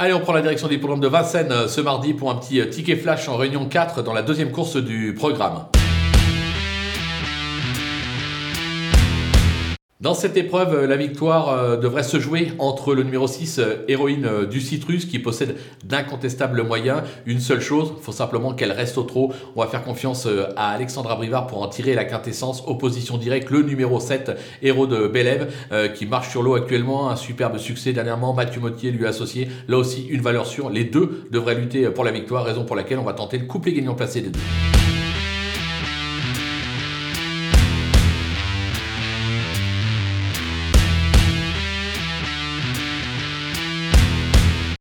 Allez, on prend la direction des programmes de Vincennes euh, ce mardi pour un petit euh, ticket flash en réunion 4 dans la deuxième course du programme. Dans cette épreuve, euh, la victoire euh, devrait se jouer entre le numéro 6, euh, héroïne du Citrus, qui possède d'incontestables moyens. Une seule chose, il faut simplement qu'elle reste au trot. On va faire confiance à Alexandra Brivard pour en tirer la quintessence. Opposition directe, le numéro 7, héros de Bélève, qui marche sur l'eau actuellement. Un superbe succès dernièrement. Mathieu Mottier lui associé. Là aussi, une valeur sûre. Les deux devraient lutter pour la victoire, raison pour laquelle on va tenter le couplet gagnant placé des deux.